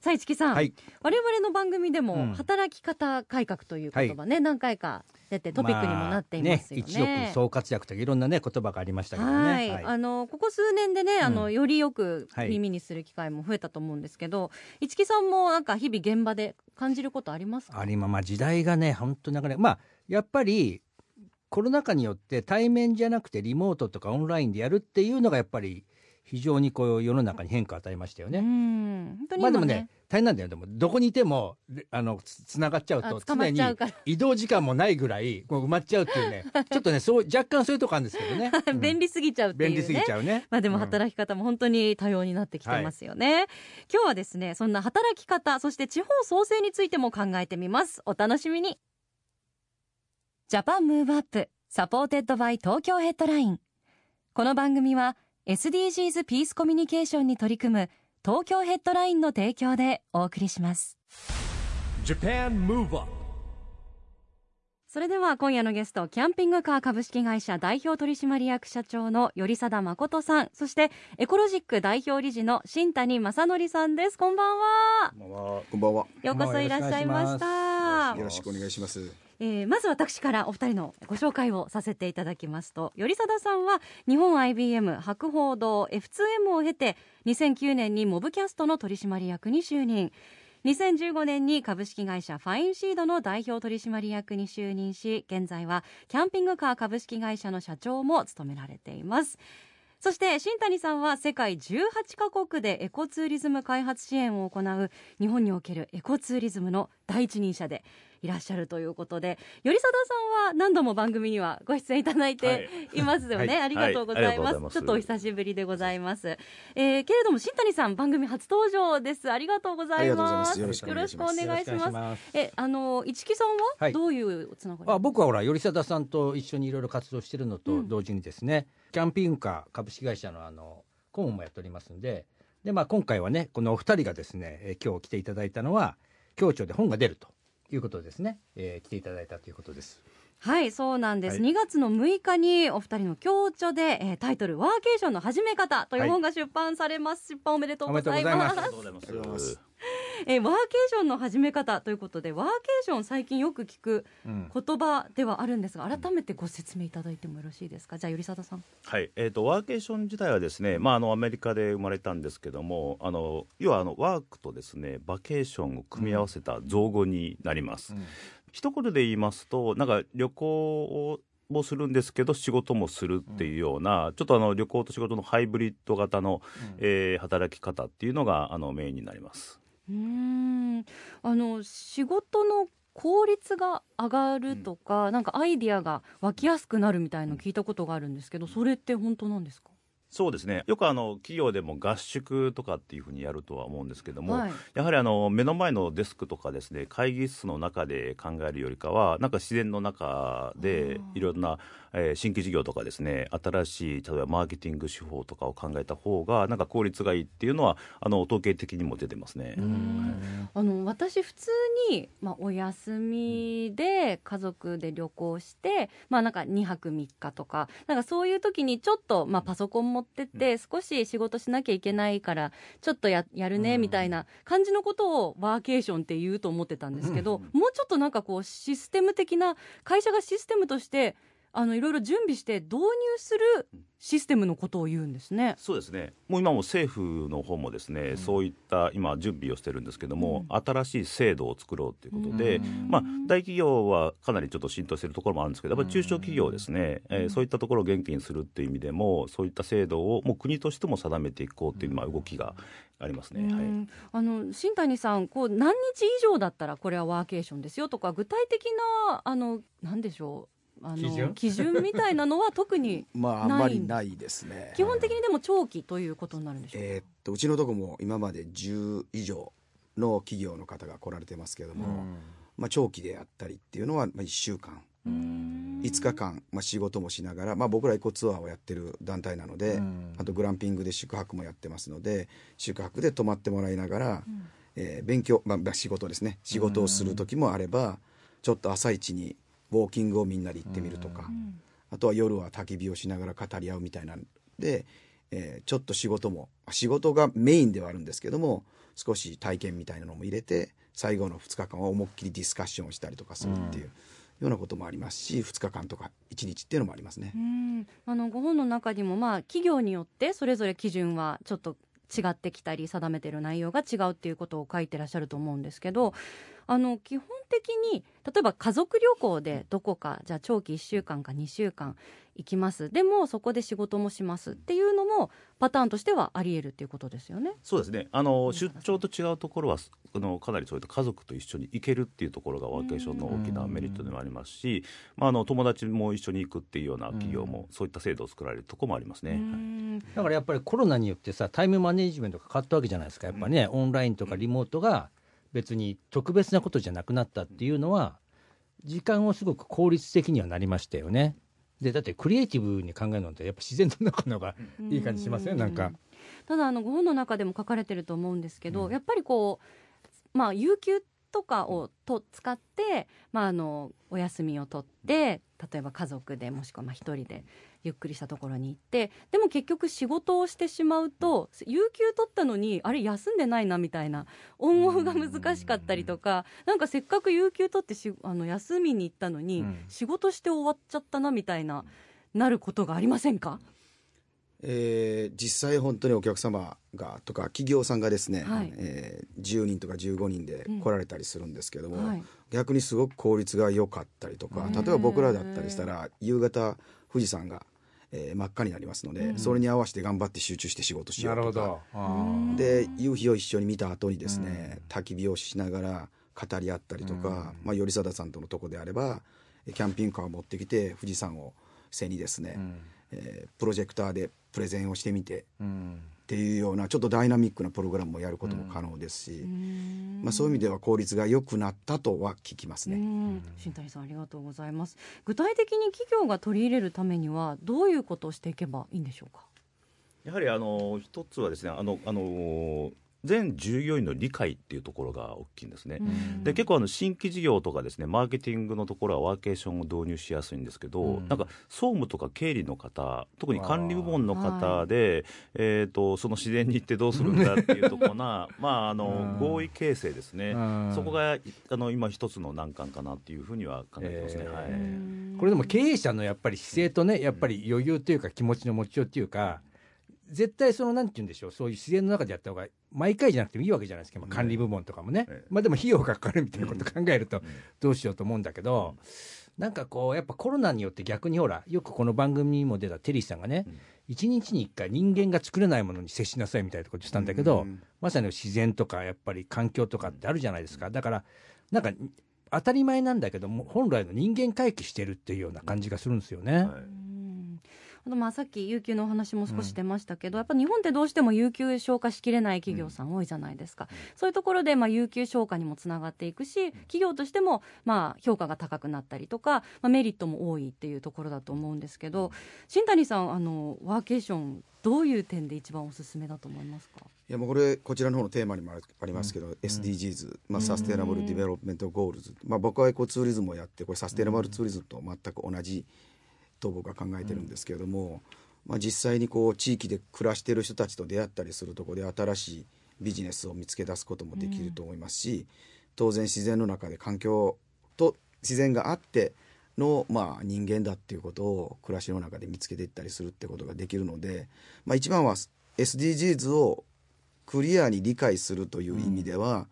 さあ市木さん、はい。我々の番組でも、うん。働き方改革という言葉ね、何回か出てトピックにもなっていますよね。まあね一億総活躍とかいろんなね言葉がありましたけどね。はい、あのここ数年でね、あのうんよりよくはい耳にする機会も増えたと思うんですけど、市木さんもなんか日々現場で感じることありますか？ありままあ時代がね本当に流れまあやっぱりコロナ禍によって対面じゃなくてリモートとかオンラインでやるっていうのがやっぱり非常にこう世の中に変化を与えましたよね。ん、本当に今ね。まあでもね、大変なんだよ。でもどこにいてもであのつつながっちゃうと常に移動時間もないぐらいこう埋まっちゃうっていうね。ちょっとねそう若干そういうとこあるんですけどね、うん。便利すぎちゃうっていうね。便利すぎちゃうね。まあでもうん働き方も本当に多様になってきてますよね、今日はですねそんな働き方そして地方創生についても考えてみます。お楽しみに。 Japan Move Up supported by 東京ヘッドライン。この番組は SDGs ピースコミュニケーションに取り組む東京ヘッドラインの提供でお送りします Japan Move Up それでは今夜のゲストキャンピングカー株式会社代表取締役社長の頼貞誠さんそしてエコロジック代表理事の新谷正則さんですこんばんはこんばんは。こんばんは。ようこそいらっしゃいましたよろしくお願いします。えーまず私からお二人のご紹介をさせていただきますと頼貞さんは日本 IBM 博報堂 F2M を経て2009年にモブキャストの取締役に就任。2015年に株式会社ファインシードの代表取締役に就任し現在はキャンピングカー株式会社の社長も務められています。そして新谷さんは世界18カ国でエコツーリズム開発支援を行う日本におけるエコツーリズムの第一人者でいらっしゃるということで頼貞さんは何度も番組にはご出演いただいてい。ますよね、はい。ありがとうございます,、ます。ちょっとお久しぶりでございます、えーけれども新谷さん番組初登場です。ありがとうございます。よろしくお願いします。えあの市木さんははい。どういうつながり、あ僕はほら頼貞さんと一緒にいろいろ活動してるのとうん。同時にですね、キャンピングカー株式会社のあの顧問もやっておりますんでで、まあ、今回はねこのお二人がですね、えー今日来ていただいたのは共著で本が出るということですね、えー来ていただいたということです。はいそうなんです、はい。2月の6日にお二人の共著で、えータイトル「ワーケーションの始め方」というはい。本が出版されます、出版おめでとうございます。ざいます。ありがとうございます。えーワーケーションの始め方ということでワーケーション最近よく聞くうん。言葉ではあるんですが改めてご説明いただいてもよろしいですか？じゃあ頼貞さん。はい、えっ、とワーケーション自体はですね、まああのアメリカで生まれたんですけども、あの要はあのワークとですねバケーションを組み合わせた造語になります。一言で言いますと、なんか旅行をもするんですけど仕事もするっていうような、ちょっとあの旅行と仕事のハイブリッド型の、えー働き方っていうのがあのメインになります。うーん。あの仕事の効率が上がるとか、なんかアイディアが湧きやすくなるみたいの聞いたことがあるんですけどそれって本当なんですか？そうですね。よくあの企業でも合宿とかっていうふうにやるとは思うんですけども、はい。やはりあの目の前のデスクとかですね会議室の中で考えるよりかはなんか自然の中でいろんな、えー新規事業とかですね新しい例えばマーケティング手法とかを考えた方がなんか効率がいいっていうのはあの統計的にも出てますね。あの私普通に、まあ、お休みで家族で旅行して、まあ、なんか2泊3日とかなんかそういう時にちょっと、まあ、パソコン持ってって少し仕事しなきゃいけないからちょっとややるねみたいな感じのことをワーケーションって言うと思ってたんですけどもうちょっとなんかこうシステム的な会社がシステムとしてあのいろいろ準備して導入するシステムのことを言うんですね。そうですね。もう今も政府の方もですね、そういった今準備をしてるんですけども、新しい制度を作ろうということで、まあ、大企業はかなりちょっと浸透しているところもあるんですけどやっぱり中小企業ですね、えーそういったところを元気にするっていう意味でもそういった制度をもう国としても定めていこうっていうまあ動きがありますね。はい。うんあの新谷さんこう何日以上だったらこれはワーケーションですよとか具体的なあのなんでしょうあの基準みたいなのは特に まああんまりないです。ね。基本的にでも長期ということになるんでしょうか、えーっとうちのとこも今まで10以上の企業の方が来られてますけども、まあ、長期であったりっていうのはまあ1週間。5日間、まあ、仕事もしながら、まあ、僕らエコツアーをやってる団体なので、あとグランピングで宿泊もやってますので宿泊で泊まってもらいながら、えー勉強、まあまあ、仕事ですね。仕事をする時もあればちょっと朝一にウォーキングをみんなで行ってみるとか、あとは夜は焚き火をしながら語り合うみたいなんで、えーちょっと仕事も仕事がメインではあるんですけども少し体験みたいなのも入れて最後の2日間は思いっきりディスカッションをしたりとかするっていうようなこともありますし2日間とか1日っていうのもありますね。うん。あのご本の中にも、まあ、企業によってそれぞれ基準はちょっと違ってきたり定めてる内容が違うっていうことを書いてらっしゃると思うんですけどあの基本的に例えば家族旅行でどこかじゃあ長期1週間か2週間行きます。でもそこで仕事もしますっていうのもパターンとしてはあり得るっていうことですよね。そうですね。あの出張と違うところはあのかなりそういった家族と一緒に行けるっていうところがワーケーションの大きなメリットでもありますし、まあ、あの友達も一緒に行くっていうような企業もそういった制度を作られるところもありますね。うはいん。だからやっぱりコロナによってさタイムマネジメントが変わったわけじゃないですか。やっぱね、オンラインとかリモートが別に特別なことじゃなくなったっていうのは時間をすごく効率的にはなりましたよね。でだってクリエイティブに考えるのってやっぱ自然の中の方がいい感じしますよ、なんか。ただあのご本の中でも書かれてると思うんですけど、やっぱりこうまあ有給とかをと使って、まあ、あのお休みを取って例えば家族でもしくはまあ一人でゆっくりしたところに行ってでも結局仕事をしてしまうと有給取ったのにあれ休んでないなみたいなオンオフが難しかったりとかなんかせっかく有給取ってしあの休みに行ったのに、うん。仕事して終わっちゃったなみたいななることがありませんか？えー実際本当にお客様がとか企業さんがですね、はい。えー10人とか15人で来られたりするんですけども、はい。逆にすごく効率が良かったりとかうん。例えば僕らだったりしたら夕方富士山が、えー真っ赤になりますので、うん。それに合わせて頑張って集中して仕事しようとか。うん。で夕日を一緒に見た後にですね、焚き火をしながら語り合ったりとか、うん。まあ、頼貞さんとのとこであればキャンピングカーを持ってきて富士山を背にですね、うん。えープロジェクターでプレゼンをしてみてうん。っていうようなちょっとダイナミックなプログラムもやることも可能ですし、まあ、そういう意味では効率が良くなったとは聞きますね。うん。新谷さんありがとうございます。具体的に企業が取り入れるためにはどういうことをしていけばいいんでしょうか？やはりあの一つはですねあのあの全従業員の理解っていうところが大きいんですね。で結構あの新規事業とかですねマーケティングのところはワーケーションを導入しやすいんですけど、うん。なんか総務とか経理の方特に管理部門の方で、えー、とその自然に行ってどうするんだっていうところなまああのうん。合意形成ですね、うん。そこがあの今一つの難関かなっていうふうには考えてますね。えー。はい。これでも経営者のやっぱり姿勢とねやっぱり余裕というか気持ちの持ちようっていうか絶対そのなんて言うんでしょうそういう自然の中でやった方が毎回じゃなくてもいいわけじゃないですか、まあ管理部門とかもね、ええ。まあでも費用がかかるみたいなこと考えるとうん。どうしようと思うんだけど、なんかこうやっぱコロナによって逆にほらよくこの番組にも出たテリーさんがねうん。一日に一回人間が作れないものに接しなさいみたいなことしたんだけど、うん。まさに自然とかやっぱり環境とかってあるじゃないですか。だからなんか当たり前なんだけども本来の人間回帰してるっていうような感じがするんですよね。はい。うんあとまあさっき有給のお話も少し出ましたけど、やっぱ日本ってどうしても有給消化しきれない企業さん多いじゃないですか、そういうところでまあ有給消化にもつながっていくし企業としてもまあ評価が高くなったりとか、まあ、メリットも多いっていうところだと思うんですけど新谷さんあのワーケーションどういう点で一番おすすめだと思いますか？いやもうこれこちらの方のテーマにもありますけど、SDGs、まあ、 Sustainable Development Goals、まあ、僕はエコツーリズムをやってこれサステナブルツーリズムと全く同じと僕は考えてるんですけれども、まあ、実際にこう地域で暮らしている人たちと出会ったりするところで新しいビジネスを見つけ出すこともできると思いますし、当然自然の中で環境と自然があっての、まあ、人間だっていうことを暮らしの中で見つけていったりするってことができるので、まあ、一番は SDGs をクリアに理解するという意味では、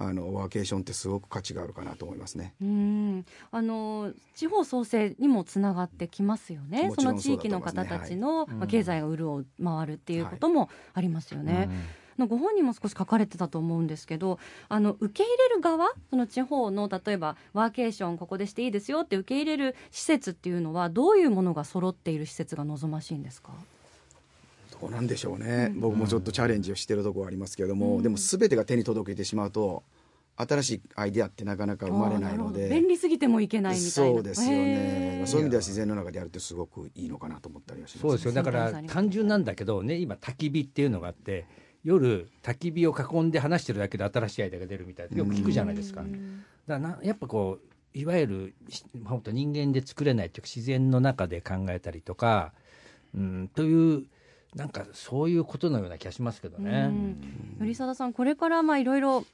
あのワーケーションってすごく価値があるかなと思いますね。うん。あの地方創生にもつながってきますよね。もちろんその地域の方そうだと思いますね。たちの、まあ、経済が潤う回るっていうこともありますよね。うんあのご本人も少し書かれてたと思うんですけどあの受け入れる側その地方の例えばワーケーションここでしていいですよって受け入れる施設っていうのはどういうものが揃っている施設が望ましいんですか？うなんでしょうね、僕もちょっとチャレンジをしてるところありますけれども、でも全てが手に届けてしまうと新しいアイデアってなかなか生まれないので便利すぎてもいけないみたいな。そうですよへねー。そういう意味では自然の中でやるってすごくいいのかなと思ったりはします、そうですよ。だから単純なんだけどね今焚き火っていうのがあって夜焚き火を囲んで話してるだけで新しいアイデアが出るみたいなよく聞くじゃないですか。だからなやっぱこういわゆるしまあ本当人間で作れないっていうか自然の中で考えたりとか、うん、というなんかそういうことのような気がしますけどね。頼貞さんこれからまあいろいろ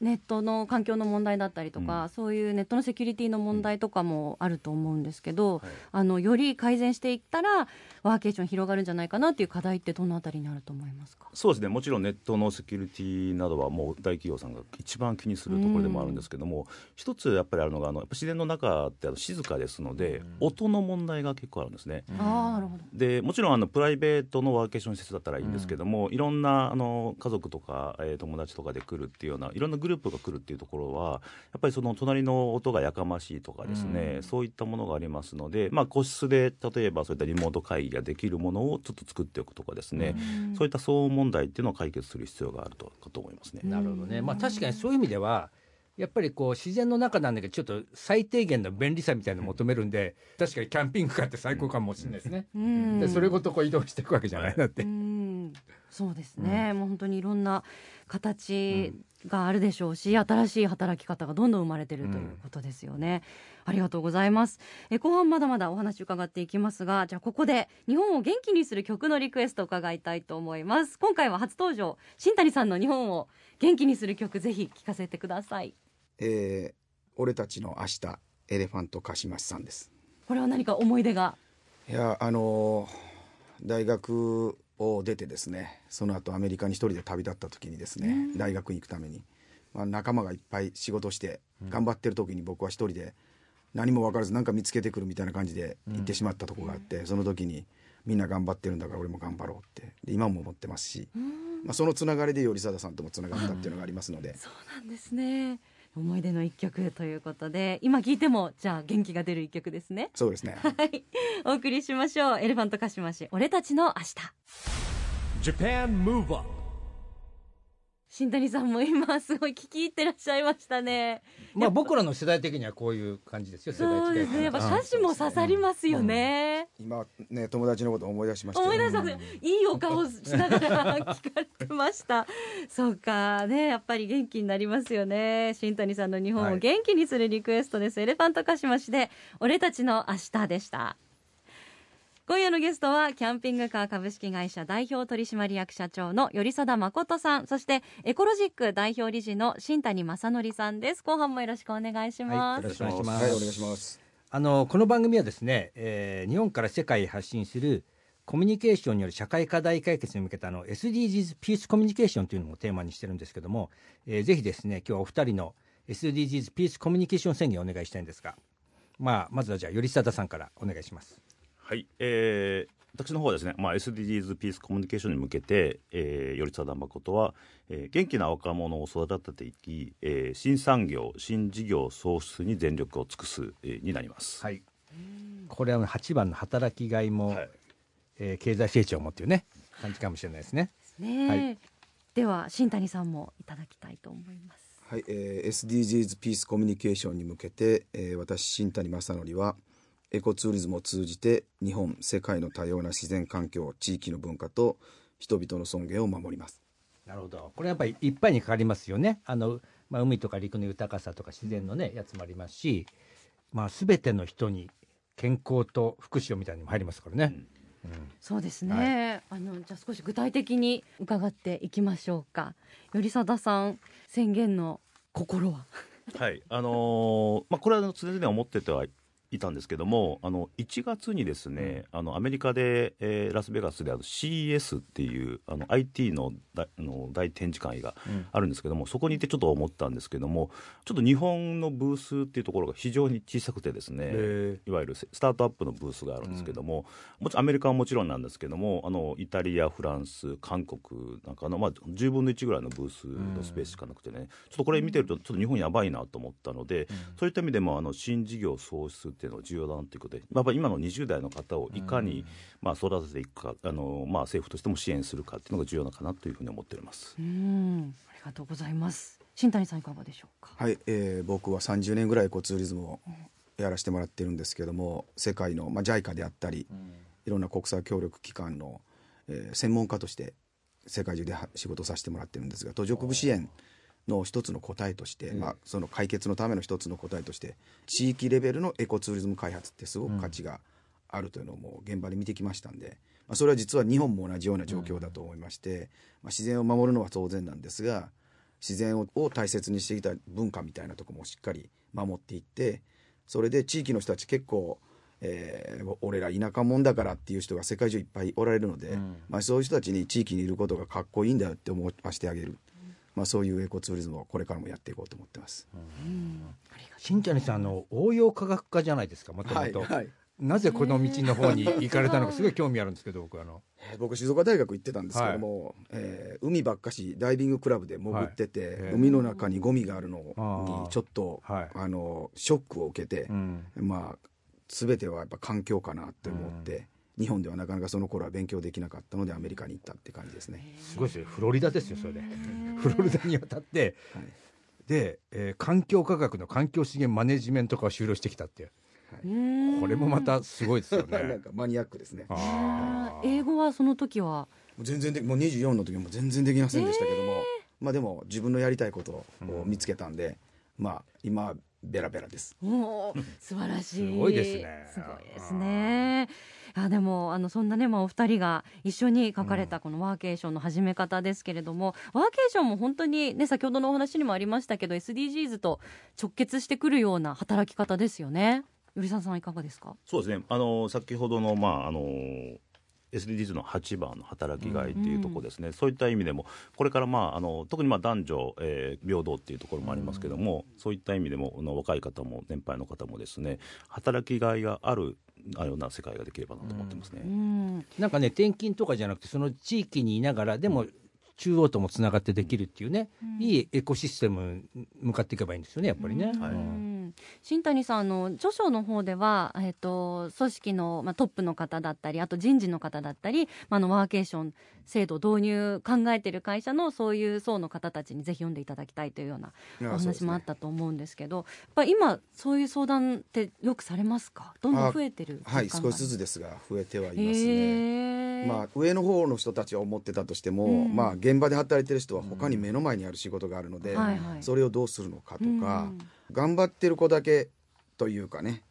ネットの環境の問題だったりとか、そういうネットのセキュリティの問題とかもあると思うんですけど、あのより改善していったらワーケーション広がるんじゃないかなっていう課題ってどのあたりにあると思いますか？そうですね。もちろんネットのセキュリティなどはもう大企業さんが一番気にするところでもあるんですけども、一つやっぱりあるのがあのやっぱ自然の中ってあの静かですので、音の問題が結構あるんですね。ああなるほど。でもちろんあのプライベートのワーケーション施設だったらいいんですけども、いろんなあの家族とか、えー友達とかで来るっていうようないろんなグループが来るっていうところはやっぱりその隣の音がやかましいとかですね、そういったものがありますので、まあ、個室で例えばそういったリモート会議ができるものをちょっと作っておくとかですね、そういった騒音問題っていうのを解決する必要があるとかと思いますね。なるほどね、まあ、確かにそういう意味ではやっぱりこう自然の中なんだけどちょっと最低限の便利さみたいなのを求めるんで確かにキャンピングカーって最高かもしれないですね。うん。でそれごとこう移動していくわけじゃないだって。うん。そうですね、もう本当にいろんな形があるでしょうし、新しい働き方がどんどん生まれてるということですよね、ありがとうございます。え後半まだまだお話伺っていきますがじゃあここで日本を元気にする曲のリクエストを伺いたいと思います。今回は初登場新谷さんの日本を元気にする曲ぜひ聴かせてください。えー俺たちの明日エレファントカシマシさんです。これは何か思い出が？いやあのー大学を出てですねその後アメリカに一人で旅立った時にですね、大学に行くために、まあ、仲間がいっぱい仕事して頑張ってる時に僕は一人で何も分からず何か見つけてくるみたいな感じで行ってしまったとこがあって、その時にみんな頑張ってるんだから俺も頑張ろうってで今も思ってますし、まあ、そのつながりで頼貞さんともつながったっていうのがありますので、そうなんですね思い出の一曲ということで今聴いてもじゃあ元気が出る一曲ですね。そうですね。はい。お送りしましょう。エレファントカシマシ俺たちの明日。Japan Move Up 新谷さんも今すごい聞き入ってらっしゃいましたね。まあ僕らの世代的にはこういう感じですよ世代そうですね。やっぱ歌詞も刺さりますよね、今ね友達のこと思い出しましたよ。思い出した、いいお顔しながら聞かれてました。そうか。ねやっぱり元気になりますよね。新谷さんの日本を元気にするリクエストです、エレファントカシマシで俺たちの明日でした今夜のゲストはキャンピングカー株式会社代表取締役社長の頼貞誠さんそしてエコロジック代表理事の新谷正則さんです後半もよろしくお願いします、はいよろしくお願いします。はいお願いしますあのこの番組はですね、えー日本から世界へ発信するコミュニケーションによる社会課題解決に向けたあの SDGs ピースコミュニケーションというのをテーマにしてるんですけども、えーぜひですね今日はお二人の SDGs ピースコミュニケーション宣言をお願いしたいんですが、まあ、まずはじゃあ頼貞さんからお願いします。はい、えー私の方はですね、まあ、SDGs ピースコミュニケーションに向けて、えー、頼貞誠は、えー元気な若者を育てていき、えー新産業新事業創出に全力を尽くす、えーになります。はい、これは8番の働きがいも、はい。えー経済成長もっていうね感じかもしれないですね。ね。え、はい。では新谷さんもいただきたいと思います。はい、えー SDGs ピースコミュニケーションに向けて、えー私新谷正則はエコツーリズムを通じて日本世界の多様な自然環境地域の文化と人々の尊厳を守ります。なるほど。これやっぱりいっぱいにかかりますよね。あの、まあ、海とか陸の豊かさとか自然のねやつもありますし、まあ、全ての人に健康と福祉をみたいにも入りますからね、そうですね、あのじゃあ少し具体的に伺っていきましょうか。頼貞さん宣言の心は？はい、あのーまあ、これはあの常々思っててはいいたんですけども、あの1月にですね、あのアメリカで、えーラスベガスであの CES っていうあの IT の大あの大展示会があるんですけども、そこにいてちょっと思ったんですけども、ちょっと日本のブースっていうところが非常に小さくてですねへ、いわゆるスタートアップのブースがあるんですけども、もちろんアメリカはもちろんなんですけども、あのイタリア、フランス、韓国なんかの、まあ、10分の1ぐらいのブースのスペースしかなくてね、ちょっとこれ見てると、ちょっと日本やばいなと思ったので、そういった意味でもあの新事業創出ってっていうのが重要だなということで、やっぱり今の20代の方をいかに、まあ、育てていくかあの、まあ、政府としても支援するかっていうのが重要なのかなというふうに思っております。うん。ありがとうございます。新谷さんいかがでしょうか？はい、えー僕は30年ぐらいエコツーリズムをやらせてもらってるんですけども世界の、まあ、JICA であったり、いろんな国際協力機関の、えー専門家として世界中では仕事をさせてもらってるんですが途上国支援の一つの答えとして、まあ、その解決のための一つの答えとして地域レベルのエコツーリズム開発ってすごく価値があるというのをもう現場で見てきましたんで、まあ、それは実は日本も同じような状況だと思いまして、まあ、自然を守るのは当然なんですが自然をを大切にしてきた文化みたいなところもしっかり守っていってそれで地域の人たち結構、えー俺ら田舎者だからっていう人が世界中いっぱいおられるので、まあ、そういう人たちに地域にいることがかっこいいんだよって思わせてあげる、まあ、そういうエコツーリズムをこれからもやっていこうと思ってます。新谷さんあの応用科学科じゃないですか？もともと。はいはい。なぜこの道の方に 行かれたのか？すごい興味あるんですけど僕あの。えー僕静岡大学行ってたんですけども、えー海ばっかしダイビングクラブで潜ってて、はい。えー。海の中にゴミがあるのにちょっとはい。あのショックを受けて、うん。まあ全てはやっぱ環境かなって思って、日本ではなかなかその頃は勉強できなかったのでアメリカに行ったって感じですね。すごいですよ。フロリダですよそれ。でフロリダに渡ってはい。で、えー環境科学の環境資源マネジメント科を修了してきたっていう。うんこれもまたすごいですよ なんねかマニアックですね。英語はその時は？う全然でもう24の時も全然できませんでしたけども、まあでも自分のやりたいことを見つけたんで、まあ今はベラベラです。おー素晴らしい。すごいですね。すごいですねあでもあのそんなね、まあ、お二人が一緒に書かれたこのワーケーションの始め方ですけれども、ワーケーションも本当にね先ほどのお話にもありましたけど SDGs と直結してくるような働き方ですよね。頼沢さんいかがですか？そうですね。あの先ほどの,、まあ、あの SDGs の8番の働きがいっていうところですね、そういった意味でもこれから、まあ、あの特にまあ男女、えー平等っていうところもありますけども、そういった意味でもあの若い方も年配の方もですね働きがいがあるあような世界ができればなと思ってますね。うんなんかね転勤とかじゃなくてその地域にいながらでも中央ともつながってできるっていうね、いいエコシステムに向かっていけばいいんですよねやっぱりね。はい。うん新谷さんあの著書の方では、えっと組織の、まあ、トップの方だったりあと人事の方だったり、まあ、あのワーケーション制度導入考えている会社のそういう層の方たちにぜひ読んでいただきたいというようなお話もあったと思うんですけどやっぱり今そういう相談ってよくされますか？どんどん増えてるはい、少しずつつですが増えてはいますね。ね。まあ、上の方の人たちは思ってたとしても、うん。まあ、現場で働いてる人は他に目の前にある仕事があるので、はいはい。それをどうするのかとか、うん頑張ってる子だけというかね、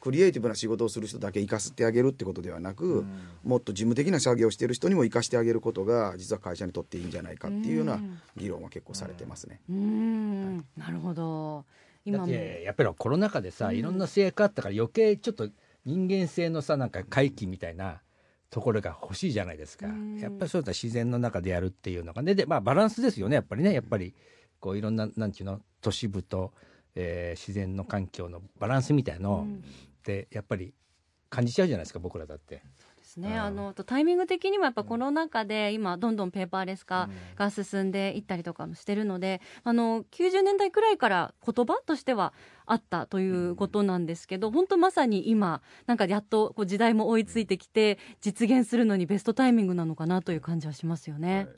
クリエイティブな仕事をする人だけ生かしてあげるってことではなく、もっと事務的な作業をしている人にも生かしてあげることが実は会社にとっていいんじゃないかっていうような議論は結構されてますね。うん。なるほど。今も。だってやっぱりコロナ禍でさ、いろんな制約あったから余計ちょっと人間性のさなんか回帰みたいなところが欲しいじゃないですか、うん。やっぱりそういった自然の中でやるっていうのがねでまあバランスですよねやっぱりね。やっぱりこういろんななんていうの都市部と、えー自然の環境のバランスみたいのうん。ってやっぱり感じちゃうじゃないですか僕らだって。ですね、あのとタイミング的にもやっぱコロナ禍で今どんどんペーパーレス化が進んでいったりとかもしてるので、あの90年代くらいから言葉としてはあったということなんですけど、本当まさに今なんかやっとこう時代も追いついてきて実現するのにベストタイミングなのかなという感じはしますよね。はい、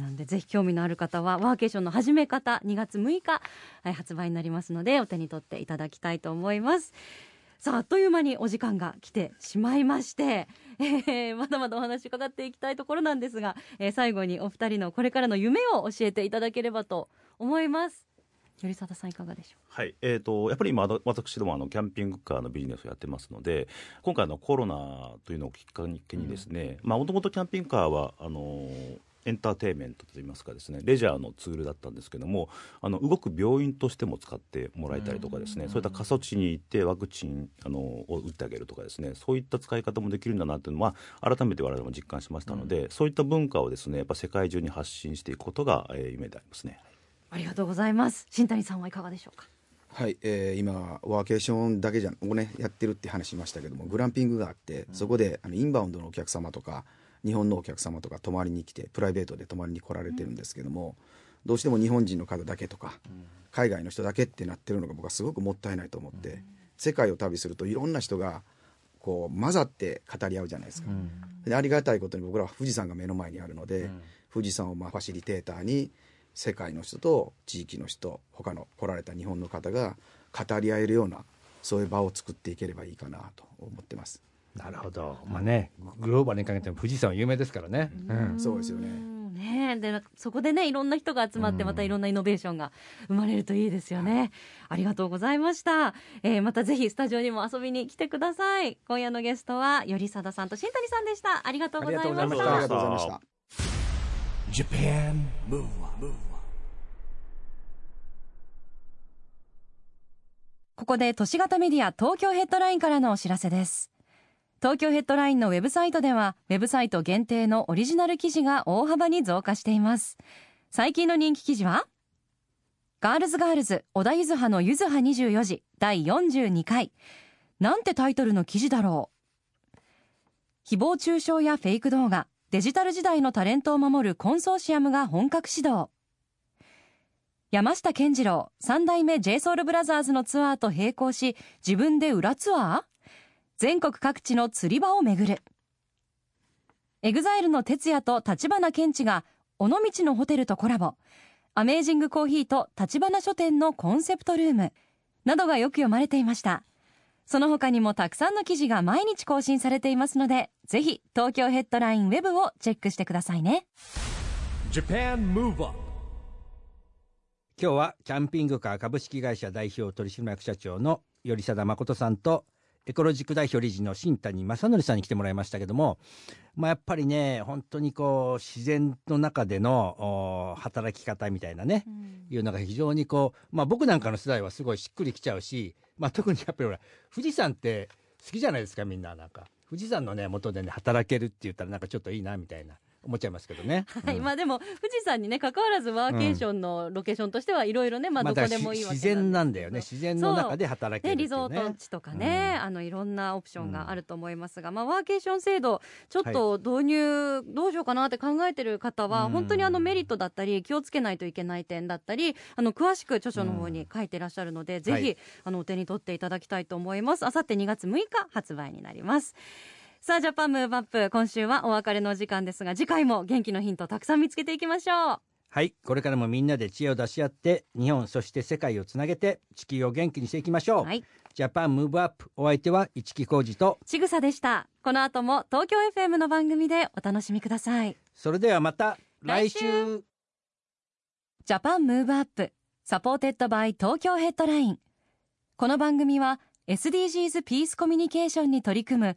なのでぜひ興味のある方はワーケーションの始め方2月6日、はい、発売になりますのでお手に取っていただきたいと思います。さああっという間にお時間が来てしまいまして、えーまだまだお話伺っていきたいところなんですが、えー最後にお二人のこれからの夢を教えていただければと思います。頼貞さんいかがでしょはいえー、とやっぱり今わ私どもあのキャンピングカーのビジネスをやってますので今回のコロナというのをきっかけにですねもともとキャンピングカーはあのエンターテインメントといいますかですねレジャーのツールだったんですけどもあの動く病院としても使ってもらえたりとかですね、そういった過疎地に行ってワクチンあのを打ってあげるとかですねそういった使い方もできるんだなっていうのは改めて我々も実感しましたので、そういった文化をですねやっぱ世界中に発信していくことが、えー夢でありますね。う。ありがとうございます。新谷さんはいかがでしょうか？はい、えー今ワーケーションだけじゃをねやってるって話しましたけどもグランピングがあって、そこであのインバウンドのお客様とか日本のお客様とか泊まりに来てプライベートで泊まりに来られてるんですけども、どうしても日本人の方だけとか、海外の人だけってなってるのが僕はすごくもったいないと思って、世界を旅するといろんな人がこう混ざって語り合うじゃないですか、でありがたいことに僕らは富士山が目の前にあるので、富士山をまあファシリテーターに世界の人と地域の人他の来られた日本の方が語り合えるようなそういう場を作っていければいいかなと思ってます。なるほど。まあね、グローバルにかけても富士山は有名ですからね。うん。そうですよね。ねでそこでねいろんな人が集まってまたいろんなイノベーションが生まれるといいですよね、ありがとうございました、えーまたぜひスタジオにも遊びに来てください今夜のゲストは頼貞さんと新谷さんでしたありがとうございましたありがとうございましたありがとうございました。Japan Move Up, ここで都市型メディア東京ヘッドラインからのお知らせです。東京ヘッドラインのウェブサイトでは、ウェブサイト限定のオリジナル記事が大幅に増加しています。最近の人気記事は、ガールズガールズ小田ゆずはのゆずは24時第42回。なんてタイトルの記事だろう。誹謗中傷やフェイク動画、デジタル時代のタレントを守るコンソーシアムが本格始動。山下健二郎三代目 j s o u l b r o t h e r s のツアーと並行し自分で裏ツアー？全国各地の釣り場を巡る。エグザイルの哲也と立花健一が尾道のホテルとコラボ。 AMAZING COFFEEとたちばな書店のコンセプトルーム。などがよく読まれていました。その他にもたくさんの記事が毎日更新されていますのでぜひ東京ヘッドラインウェブをチェックしてくださいね。Japan Move Up 今日はキャンピングカー株式会社代表取締役社長の頼貞誠さんとエコロジック代表理事の新谷正則さんに来てもらいましたけども、まあ、やっぱりね本当にこう自然の中でのお働き方みたいなね、いうのが非常にこう、まあ、僕なんかの世代はすごいしっくりきちゃうし、まあ、特にやっぱりほら富士山って好きじゃないですかみんな。なんか富士山のね元でね働けるって言ったらなんかちょっといいなみたいな思っちゃいますけどね。はい、うん。まあでも富士山にね関わらずワーケーションのロケーションとしてはいろいろね、まあどこでもいいわけ自然なんだよね。自然の中で働けね、るね。リゾート地とかね、あのいろんなオプションがあると思いますが、まあ、ワーケーション制度ちょっと導入どうしようかなって考えてる方は、うん。本当にあのメリットだったり気をつけないといけない点だったりあの詳しく著書の方に書いてらっしゃるので、ぜひ、はいあのお手に取っていただきたいと思います。あさって2月6日発売になりますさあジャパンムーブアップ今週はお別れのお時間ですが次回も元気のヒントたくさん見つけていきましょう。はいこれからもみんなで知恵を出し合って日本そして世界をつなげて地球を元気にしていきましょう、はい。ジャパンムーブアップお相手は一木広治とちぐさでした。この後も東京 FM の番組でお楽しみください。それではまた来週。来週。 Japan Move Up supported by 東京ヘッドライン。この番組は SDGs ピースコミュニケーションに取り組む